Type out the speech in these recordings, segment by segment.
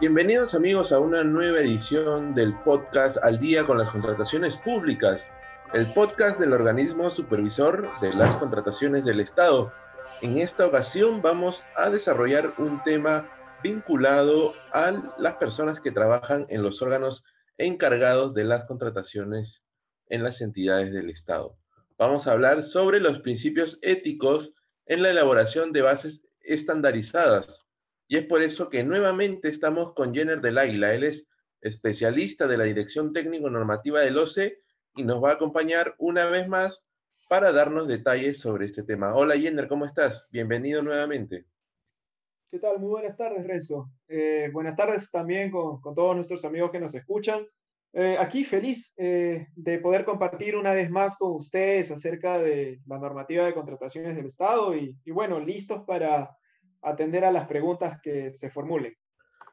Bienvenidos amigos a una nueva edición del podcast Al día con las contrataciones públicas, el podcast del organismo supervisor de las contrataciones del Estado. En esta ocasión vamos a desarrollar un tema vinculado a las personas que trabajan en los órganos encargados de las contrataciones en las entidades del Estado. Vamos a hablar sobre los principios éticos en la elaboración de bases estandarizadas y es por eso que nuevamente estamos con Jenner del Águila. Él es especialista de la Dirección Técnico Normativa del OCE y nos va a acompañar una vez más para darnos detalles sobre este tema. Hola Jenner, ¿cómo estás? Bienvenido nuevamente. ¿Qué tal? Muy buenas tardes, Renzo. Eh, buenas tardes también con, todos nuestros amigos que nos escuchan. Eh, aquí feliz eh, de poder compartir una vez más con ustedes acerca de la normativa de contrataciones del Estado y, y bueno, listos para atender a las preguntas que se formulen.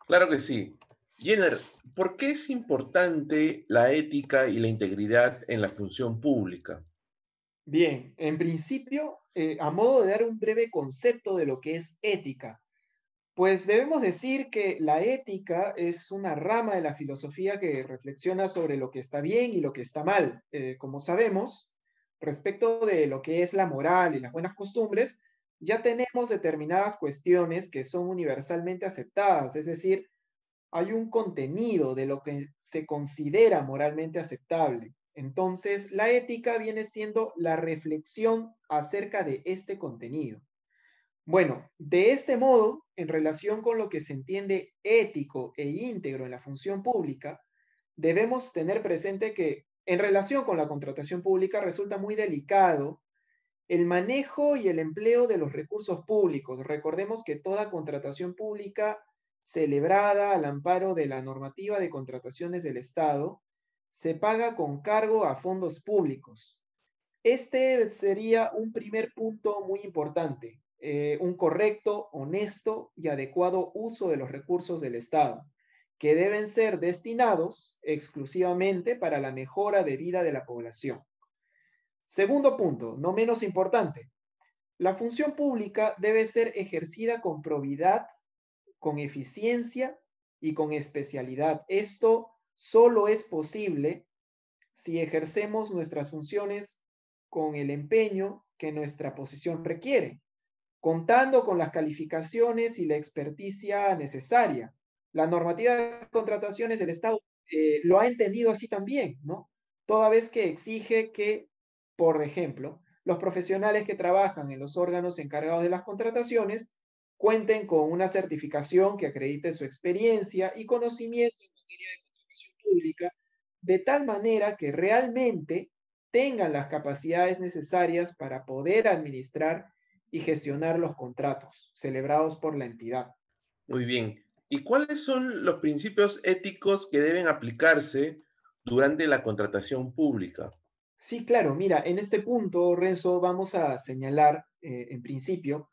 Claro que sí. Jenner, ¿por qué es importante la ética y la integridad en la función pública? Bien, en principio, eh, a modo de dar un breve concepto de lo que es ética, pues debemos decir que la ética es una rama de la filosofía que reflexiona sobre lo que está bien y lo que está mal. Eh, como sabemos, respecto de lo que es la moral y las buenas costumbres, ya tenemos determinadas cuestiones que son universalmente aceptadas, es decir, hay un contenido de lo que se considera moralmente aceptable. Entonces, la ética viene siendo la reflexión acerca de este contenido. Bueno, de este modo, en relación con lo que se entiende ético e íntegro en la función pública, debemos tener presente que en relación con la contratación pública resulta muy delicado el manejo y el empleo de los recursos públicos. Recordemos que toda contratación pública celebrada al amparo de la normativa de contrataciones del Estado se paga con cargo a fondos públicos. Este sería un primer punto muy importante, eh, un correcto, honesto y adecuado uso de los recursos del Estado, que deben ser destinados exclusivamente para la mejora de vida de la población. Segundo punto, no menos importante, la función pública debe ser ejercida con probidad, con eficiencia y con especialidad. Esto solo es posible si ejercemos nuestras funciones con el empeño que nuestra posición requiere, contando con las calificaciones y la experticia necesaria. La normativa de contrataciones del Estado eh, lo ha entendido así también, ¿no? Toda vez que exige que por ejemplo, los profesionales que trabajan en los órganos encargados de las contrataciones cuenten con una certificación que acredite su experiencia y conocimiento en materia de contratación pública, de tal manera que realmente tengan las capacidades necesarias para poder administrar y gestionar los contratos celebrados por la entidad. Muy bien. ¿Y cuáles son los principios éticos que deben aplicarse durante la contratación pública? Sí, claro. Mira, en este punto, Renzo, vamos a señalar, eh, en principio,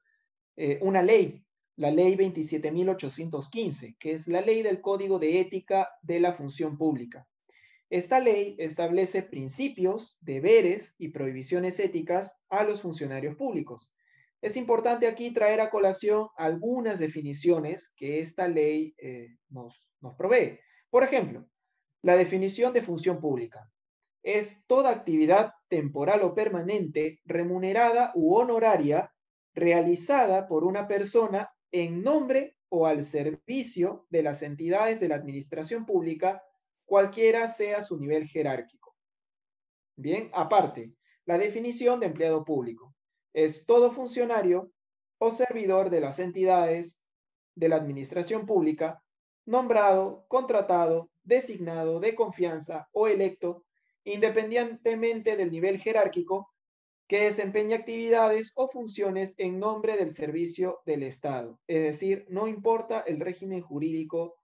eh, una ley, la ley 27.815, que es la ley del Código de Ética de la Función Pública. Esta ley establece principios, deberes y prohibiciones éticas a los funcionarios públicos. Es importante aquí traer a colación algunas definiciones que esta ley eh, nos, nos provee. Por ejemplo, la definición de función pública es toda actividad temporal o permanente, remunerada u honoraria, realizada por una persona en nombre o al servicio de las entidades de la administración pública, cualquiera sea su nivel jerárquico. Bien, aparte, la definición de empleado público es todo funcionario o servidor de las entidades de la administración pública, nombrado, contratado, designado de confianza o electo independientemente del nivel jerárquico, que desempeña actividades o funciones en nombre del servicio del Estado. Es decir, no importa el régimen jurídico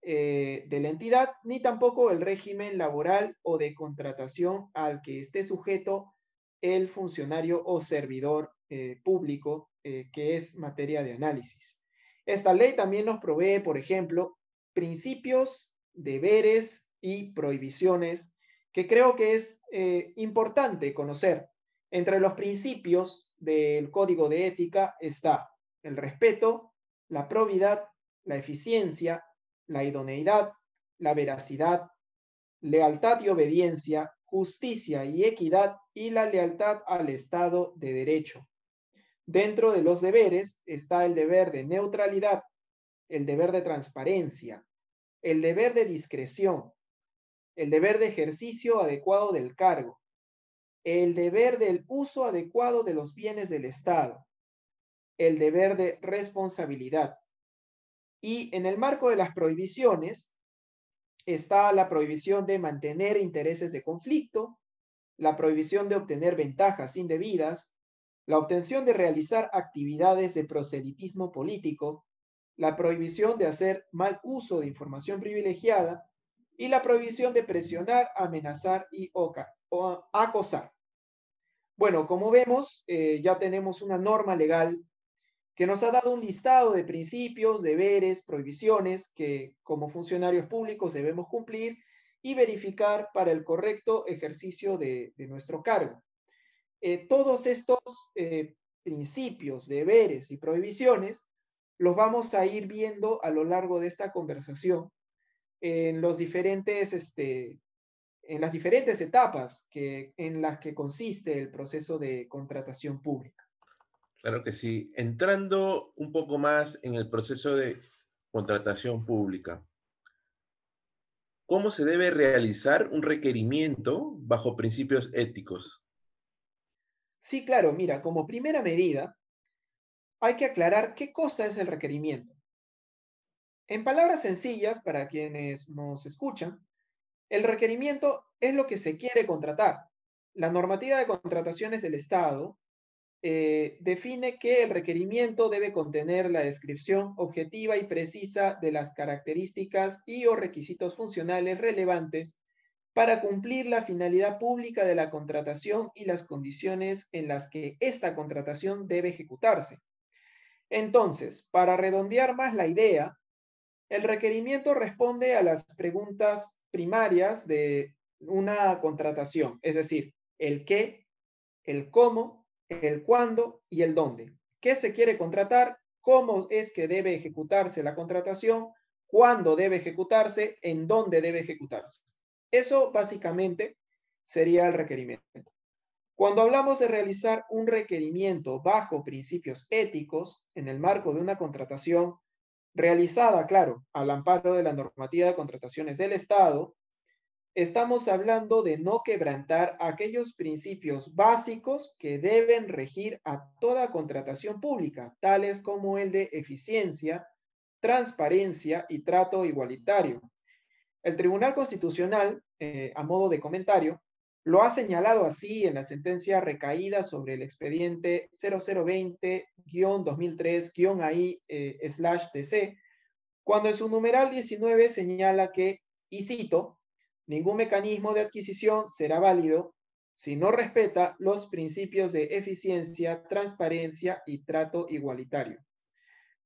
eh, de la entidad, ni tampoco el régimen laboral o de contratación al que esté sujeto el funcionario o servidor eh, público, eh, que es materia de análisis. Esta ley también nos provee, por ejemplo, principios, deberes y prohibiciones que creo que es eh, importante conocer. Entre los principios del código de ética está el respeto, la probidad, la eficiencia, la idoneidad, la veracidad, lealtad y obediencia, justicia y equidad y la lealtad al Estado de Derecho. Dentro de los deberes está el deber de neutralidad, el deber de transparencia, el deber de discreción, el deber de ejercicio adecuado del cargo, el deber del uso adecuado de los bienes del Estado, el deber de responsabilidad. Y en el marco de las prohibiciones está la prohibición de mantener intereses de conflicto, la prohibición de obtener ventajas indebidas, la obtención de realizar actividades de proselitismo político, la prohibición de hacer mal uso de información privilegiada y la prohibición de presionar, amenazar y o acosar. Bueno, como vemos, eh, ya tenemos una norma legal que nos ha dado un listado de principios, deberes, prohibiciones que como funcionarios públicos debemos cumplir y verificar para el correcto ejercicio de, nuestro cargo. Eh, todos estos eh, principios, deberes y prohibiciones los vamos a ir viendo a lo largo de esta conversación en los diferentes, este, en las diferentes etapas que, en las que consiste el proceso de contratación pública. Claro que sí. Entrando un poco más en el proceso de contratación pública, ¿cómo se debe realizar un requerimiento bajo principios éticos? Sí, claro, mira, como primera medida, hay que aclarar qué cosa es el requerimiento. En palabras sencillas, para quienes nos escuchan, el requerimiento es lo que se quiere contratar. La normativa de contrataciones del Estado eh, define que el requerimiento debe contener la descripción objetiva y precisa de las características y o requisitos funcionales relevantes para cumplir la finalidad pública de la contratación y las condiciones en las que esta contratación debe ejecutarse. Entonces, para redondear más la idea, el requerimiento responde a las preguntas primarias de una contratación, es decir, el qué, el cómo, el cuándo y el dónde. ¿Qué se quiere contratar? ¿Cómo es que debe ejecutarse la contratación? ¿Cuándo debe ejecutarse? ¿En dónde debe ejecutarse? Eso básicamente sería el requerimiento. Cuando hablamos de realizar un requerimiento bajo principios éticos en el marco de una contratación realizada, claro, al amparo de la normativa de contrataciones del Estado, estamos hablando de no quebrantar aquellos principios básicos que deben regir a toda contratación pública, tales como el de eficiencia, transparencia y trato igualitario. El Tribunal Constitucional, eh, a modo de comentario, lo ha señalado así en la sentencia recaída sobre el expediente 0020-2003-AI-DC, eh, cuando en su numeral 19 señala que, y cito, ningún mecanismo de adquisición será válido si no respeta los principios de eficiencia, transparencia y trato igualitario.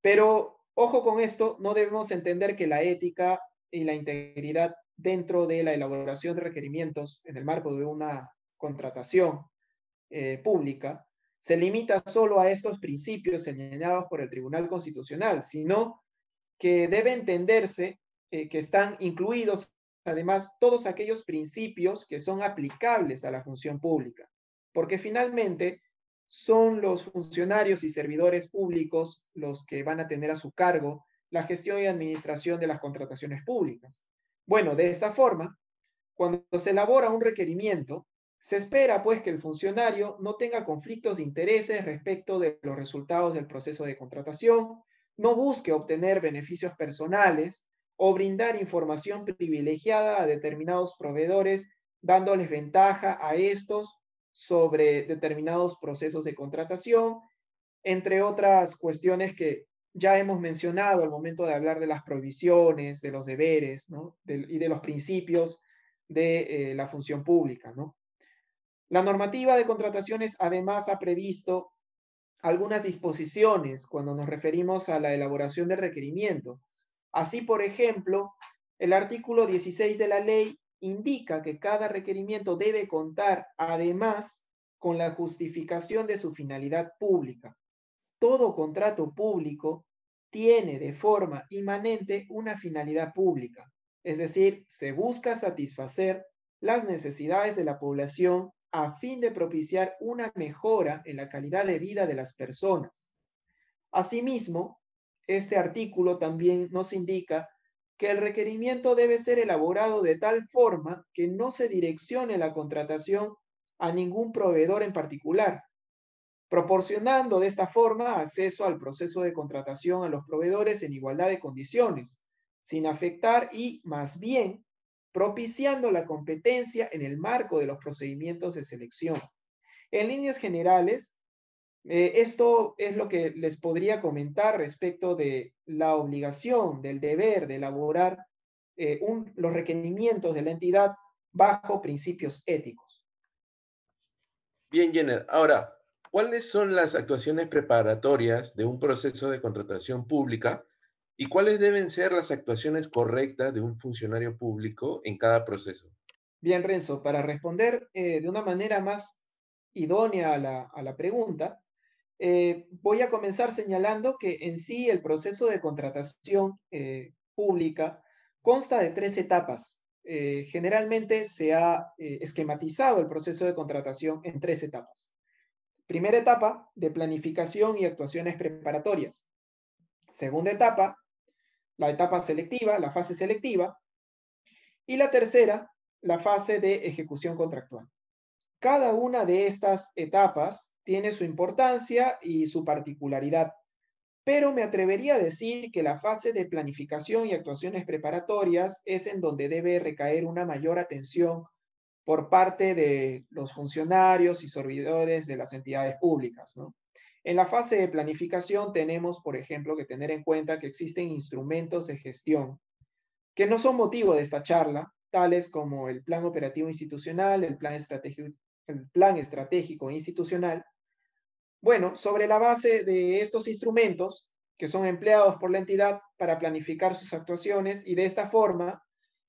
Pero ojo con esto, no debemos entender que la ética y la integridad dentro de la elaboración de requerimientos en el marco de una contratación eh, pública se limita solo a estos principios señalados por el Tribunal Constitucional, sino que debe entenderse eh, que están incluidos además todos aquellos principios que son aplicables a la función pública, porque finalmente son los funcionarios y servidores públicos los que van a tener a su cargo la gestión y administración de las contrataciones públicas. Bueno, de esta forma, cuando se elabora un requerimiento, se espera pues que el funcionario no tenga conflictos de intereses respecto de los resultados del proceso de contratación, no busque obtener beneficios personales o brindar información privilegiada a determinados proveedores, dándoles ventaja a estos sobre determinados procesos de contratación, entre otras cuestiones que ya hemos mencionado al momento de hablar de las prohibiciones, de los deberes y de los principios de eh, la función pública. ¿no? La normativa de contrataciones además ha previsto algunas disposiciones cuando nos referimos a la elaboración del requerimiento. Así, por ejemplo, el artículo 16 de la ley indica que cada requerimiento debe contar además con la justificación de su finalidad pública todo contrato público tiene de forma inmanente una finalidad pública, es decir, se busca satisfacer las necesidades de la población a fin de propiciar una mejora en la calidad de vida de las personas. Asimismo, este artículo también nos indica que el requerimiento debe ser elaborado de tal forma que no se direccione la contratación a ningún proveedor en particular, proporcionando de esta forma acceso al proceso de contratación a los proveedores en igualdad de condiciones, sin afectar y, más bien, propiciando la competencia en el marco de los procedimientos de selección. En líneas generales, eh, esto es lo que les podría comentar respecto de la obligación, del deber de elaborar eh, los requerimientos de la entidad bajo principios éticos. Bien, Jenner. Ahora, ¿Cuáles son las actuaciones preparatorias de un proceso de contratación pública y cuáles deben ser las actuaciones correctas de un funcionario público en cada proceso? Bien, Renzo, para responder eh, de una manera más idónea a la, pregunta, eh, voy a comenzar señalando que en sí el proceso de contratación eh, pública consta de tres etapas. generalmente se ha esquematizado el proceso de contratación en tres etapas. Primera etapa, de planificación y actuaciones preparatorias. Segunda etapa, la etapa selectiva, la fase selectiva. Y la tercera, la fase de ejecución contractual. Cada una de estas etapas tiene su importancia y su particularidad, pero me atrevería a decir que la fase de planificación y actuaciones preparatorias es en donde debe recaer una mayor atención por parte de los funcionarios y servidores de las entidades públicas. En la fase de planificación tenemos, por ejemplo, que tener en cuenta que existen instrumentos de gestión que no son motivo de esta charla, tales como el plan operativo institucional, el plan estratégico, institucional. Bueno, sobre la base de estos instrumentos que son empleados por la entidad para planificar sus actuaciones y de esta forma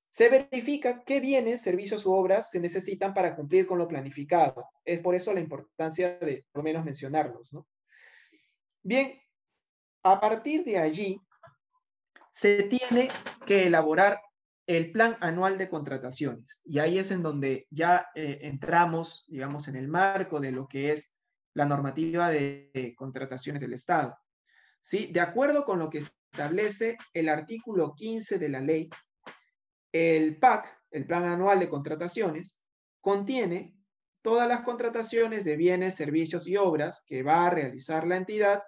se verifica qué bienes, servicios u obras se necesitan para cumplir con lo planificado. Es por eso la importancia de por lo menos mencionarlos. Bien, a partir de allí, se tiene que elaborar el plan anual de contrataciones. Y ahí es en donde ya eh, entramos, digamos, en el marco de lo que es la normativa de, de contrataciones del Estado. ¿Sí? De acuerdo con lo que establece el artículo 15 de la ley el PAC, el Plan Anual de Contrataciones, contiene todas las contrataciones de bienes, servicios y obras que va a realizar la entidad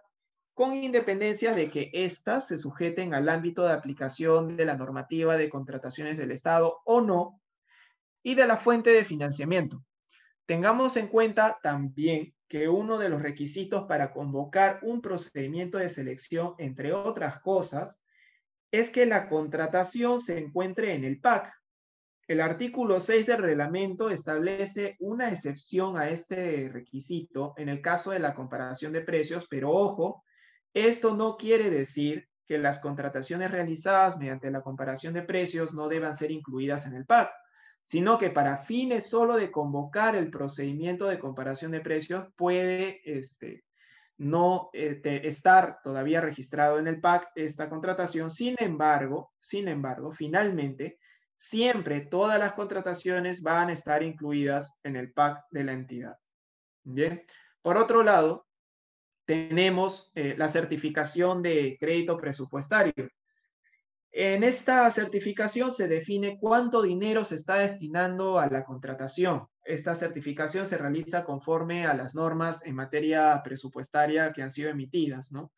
con independencia de que éstas se sujeten al ámbito de aplicación de la normativa de contrataciones del Estado o no, y de la fuente de financiamiento. Tengamos en cuenta también que uno de los requisitos para convocar un procedimiento de selección, entre otras cosas, es que la contratación se encuentre en el PAC. El artículo 6 del reglamento establece una excepción a este requisito en el caso de la comparación de precios, pero ojo, esto no quiere decir que las contrataciones realizadas mediante la comparación de precios no deban ser incluidas en el PAC, sino que para fines solo de convocar el procedimiento de comparación de precios puede este, no eh, estar todavía registrado en el PAC esta contratación. Sin embargo, sin embargo, finalmente, siempre todas las contrataciones van a estar incluidas en el PAC de la entidad. Bien. Por otro lado, tenemos eh, la certificación de crédito presupuestario. En esta certificación se define cuánto dinero se está destinando a la contratación. Esta certificación se realiza conforme a las normas en materia presupuestaria que han sido emitidas, ¿no?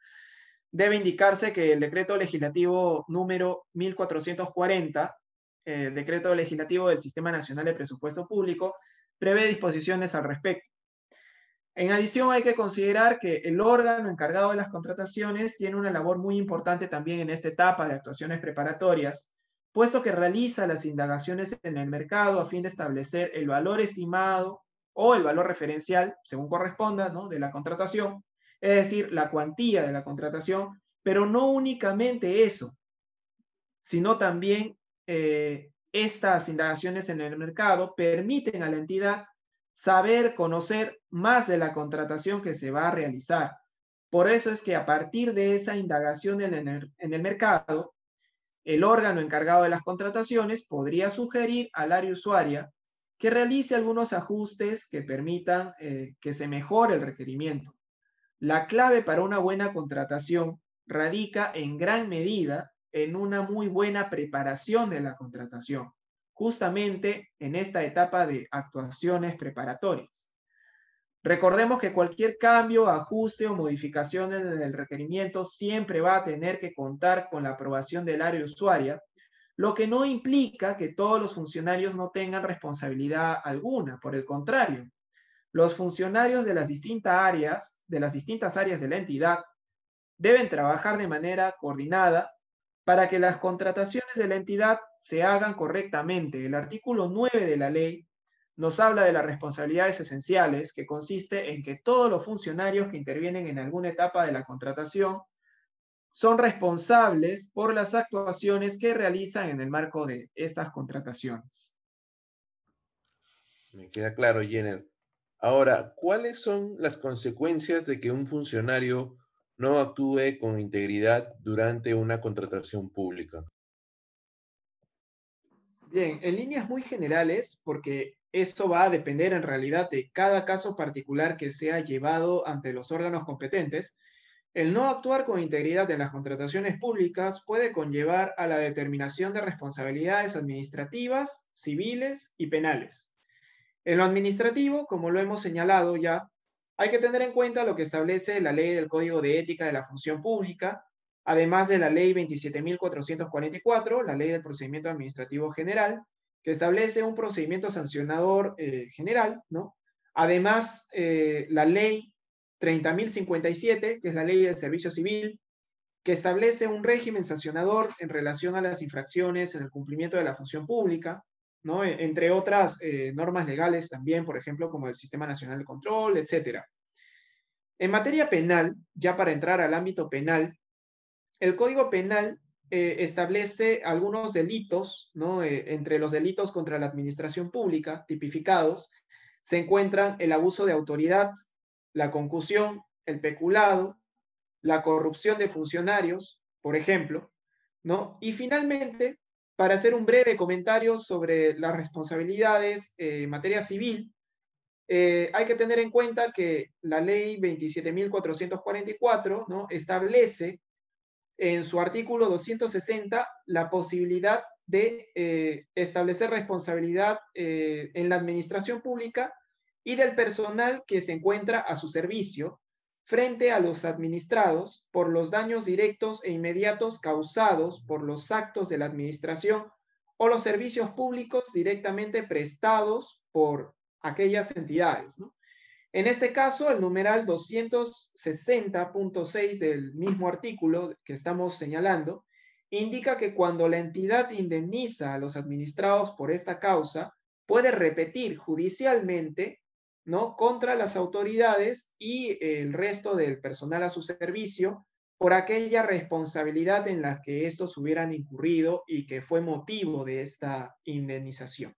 Debe indicarse que el decreto legislativo número 1440, el decreto legislativo del Sistema Nacional de Presupuesto Público, prevé disposiciones al respecto. En adición, hay que considerar que el órgano encargado de las contrataciones tiene una labor muy importante también en esta etapa de actuaciones preparatorias, puesto que realiza las indagaciones en el mercado a fin de establecer el valor estimado o el valor referencial, según corresponda, ¿no? de la contratación, es decir, la cuantía de la contratación, pero no únicamente eso, sino también eh, estas indagaciones en el mercado permiten a la entidad saber, conocer más de la contratación que se va a realizar. Por eso es que a partir de esa indagación en el, mercado, el órgano encargado de las contrataciones podría sugerir al área usuaria que realice algunos ajustes que permitan eh, que se mejore el requerimiento. La clave para una buena contratación radica en gran medida en una muy buena preparación de la contratación, justamente en esta etapa de actuaciones preparatorias. Recordemos que cualquier cambio, ajuste o modificación en el requerimiento siempre va a tener que contar con la aprobación del área usuaria, lo que no implica que todos los funcionarios no tengan responsabilidad alguna, por el contrario. Los funcionarios de las distintas áreas, de las distintas áreas de la entidad, deben trabajar de manera coordinada para que las contrataciones de la entidad se hagan correctamente. El artículo 9 de la ley nos habla de las responsabilidades esenciales, que consiste en que todos los funcionarios que intervienen en alguna etapa de la contratación son responsables por las actuaciones que realizan en el marco de estas contrataciones. Me queda claro, Jenner. Ahora, ¿cuáles son las consecuencias de que un funcionario no actúe con integridad durante una contratación pública? Bien, en líneas muy generales, porque eso va a depender en realidad de cada caso particular que sea llevado ante los órganos competentes, el no actuar con integridad en las contrataciones públicas puede conllevar a la determinación de responsabilidades administrativas, civiles y penales. En lo administrativo, como lo hemos señalado ya, hay que tener en cuenta lo que establece la ley del Código de Ética de la Función Pública, además de la ley 27.444, la ley del procedimiento administrativo general, que establece un procedimiento sancionador eh, general, ¿no? Además, eh, la ley 30.057, que es la ley del servicio civil, que establece un régimen sancionador en relación a las infracciones en el cumplimiento de la función pública, ¿no? E, entre otras eh, normas legales también, por ejemplo, como el Sistema Nacional de Control, etc. En materia penal, ya para entrar al ámbito penal, el Código Penal eh, establece algunos delitos, ¿no? Eh, entre los delitos contra la administración pública tipificados, se encuentran el abuso de autoridad, la concusión, el peculado, la corrupción de funcionarios, por ejemplo, ¿no? Y finalmente, para hacer un breve comentario sobre las responsabilidades eh, en materia civil, eh, hay que tener en cuenta que la ley 27.444 ¿no? establece en su artículo 260 la posibilidad de eh, establecer responsabilidad en la administración pública y del personal que se encuentra a su servicio frente a los administrados por los daños directos e inmediatos causados por los actos de la administración o los servicios públicos directamente prestados por aquellas entidades. En este caso, el numeral 260.6 del mismo artículo que estamos señalando indica que cuando la entidad indemniza a los administrados por esta causa, puede repetir judicialmente ¿no? contra las autoridades y el resto del personal a su servicio por aquella responsabilidad en la que estos hubieran incurrido y que fue motivo de esta indemnización.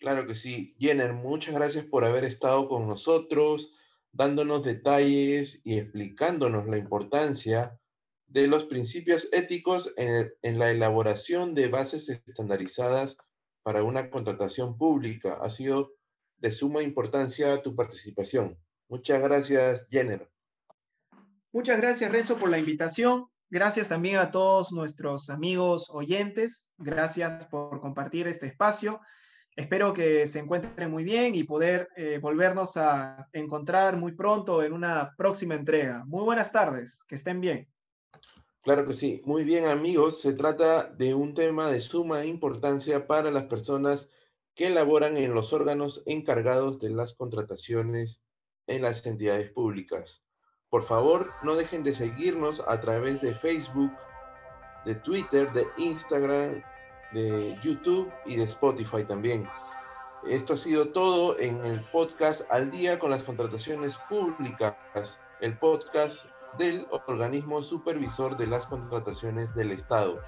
Claro que sí. Jenner, muchas gracias por haber estado con nosotros, dándonos detalles y explicándonos la importancia de los principios éticos en, la elaboración de bases estandarizadas para una contratación pública. Ha sido de suma importancia tu participación. Muchas gracias, Jenner. Muchas gracias, Renzo, por la invitación. Gracias también a todos nuestros amigos oyentes. Gracias por compartir este espacio. Espero que se encuentren muy bien y poder eh, volvernos a encontrar muy pronto en una próxima entrega. Muy buenas tardes, que estén bien. Claro que sí. Muy bien, amigos. Se trata de un tema de suma importancia para las personas que elaboran en los órganos encargados de las contrataciones en las entidades públicas. Por favor, no dejen de seguirnos a través de Facebook, de Twitter, de Instagram, de YouTube y de Spotify también. Esto ha sido todo en el podcast Al día con las contrataciones públicas, el podcast del organismo supervisor de las contrataciones del Estado.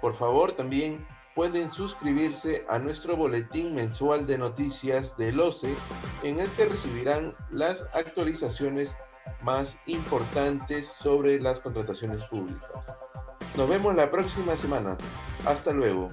Por favor, también pueden suscribirse a nuestro boletín mensual de noticias del OCE, en el que recibirán las actualizaciones más importantes sobre las contrataciones públicas. Nos vemos la próxima semana. Hasta luego.